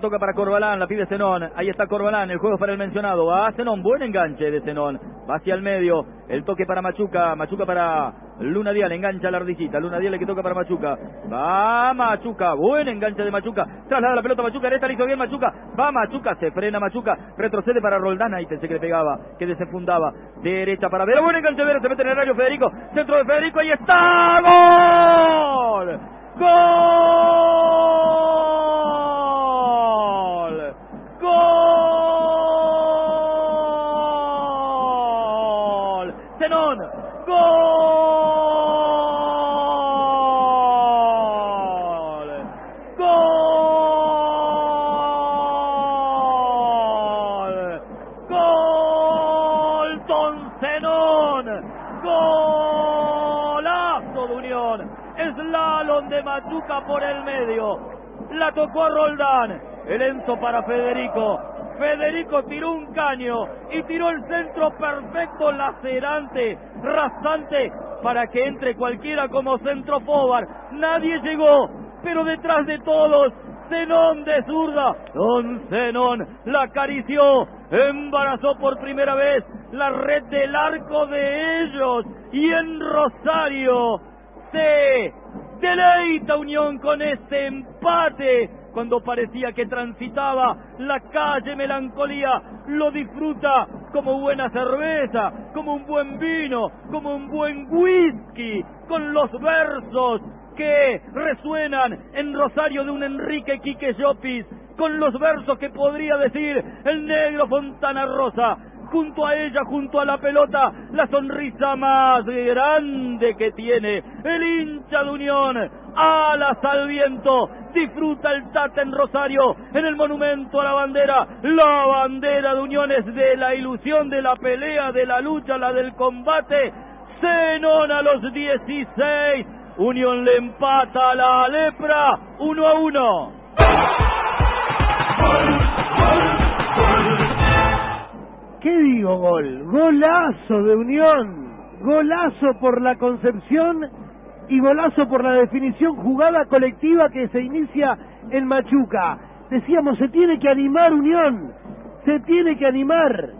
Toca para Corbalán, la pide Zenón. Ahí está Corbalán, el juego para el mencionado. Va Zenón, buen enganche de Zenón. Va hacia el medio. El toque para Machuca. Machuca para Luna Dial. Engancha la ardillita. Luna Dial que toca para Machuca. Va Machuca. Buen enganche de Machuca. Traslada la pelota Machuca. Esta hizo bien Machuca. Va Machuca. Se frena Machuca. Retrocede para Roldán. Ahí pensé que le pegaba. Que desenfundaba. Derecha para Vera. Buen enganche Vera. Se mete en el rayo Federico. Centro de Federico. Ahí está. ¡Gol! ¡Gol! Zenón. Gol. Gol. Gol. Don Zenón. Golazo de Unión. Slalom de Machuca por el medio. La tocó Roldán. El Enzo para Federico. Federico tiró un caño y tiró el centro perfecto, lacerante, rasante, para que entre cualquiera como centro forward. Nadie llegó, pero detrás de todos, Zenón de zurda. Don Zenón la acarició, embarazó por primera vez la red del arco de ellos y en Rosario se deleita Unión con este empate cuando parecía que transitaba la calle melancolía, lo disfruta como buena cerveza, como un buen vino, como un buen whisky, con los versos que resuenan en Rosario de un Enrique Quique Llopis, con los versos que podría decir el negro Fontana Rosa, junto a ella, junto a la pelota, la sonrisa más grande que tiene el hincha de Unión, alas al viento, disfruta el Tata en Rosario, en el monumento a la bandera, la bandera de Unión es de la ilusión, de la pelea, de la lucha, la del combate, Zenón a los 16, Unión le empata a la lepra, uno a uno. ¿Qué digo gol? Golazo de Unión, golazo por la concepción y golazo por la definición jugada colectiva que se inicia en Machuca. Decíamos, se tiene que animar Unión, se tiene que animar.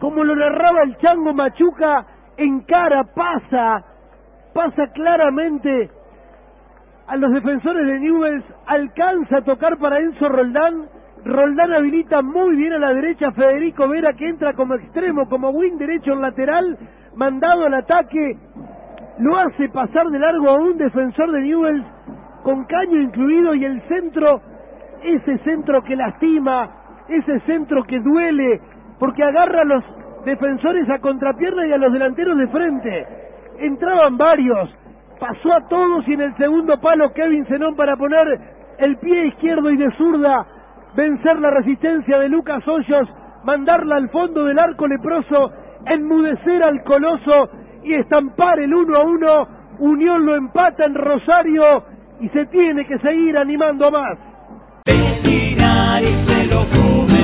Como lo narraba el chango Machuca, en cara pasa, pasa claramente a los defensores de Newells, alcanza a tocar para Enzo Roldán, Roldán habilita muy bien a la derecha Federico Vera que entra como extremo, como win derecho en lateral, mandado al ataque, lo hace pasar de largo a un defensor de Newells con caño incluido y el centro, ese centro que lastima, ese centro que duele, porque agarra a los defensores a contrapierna y a los delanteros de frente. Entraban varios, pasó a todos y en el segundo palo Kevin Zenón para poner el pie izquierdo y de zurda vencer la resistencia de Lucas Hoyos, mandarla al fondo del arco leproso, enmudecer al coloso y estampar el uno a uno. Unión lo empata en Rosario y se tiene que seguir animando más. se lo come.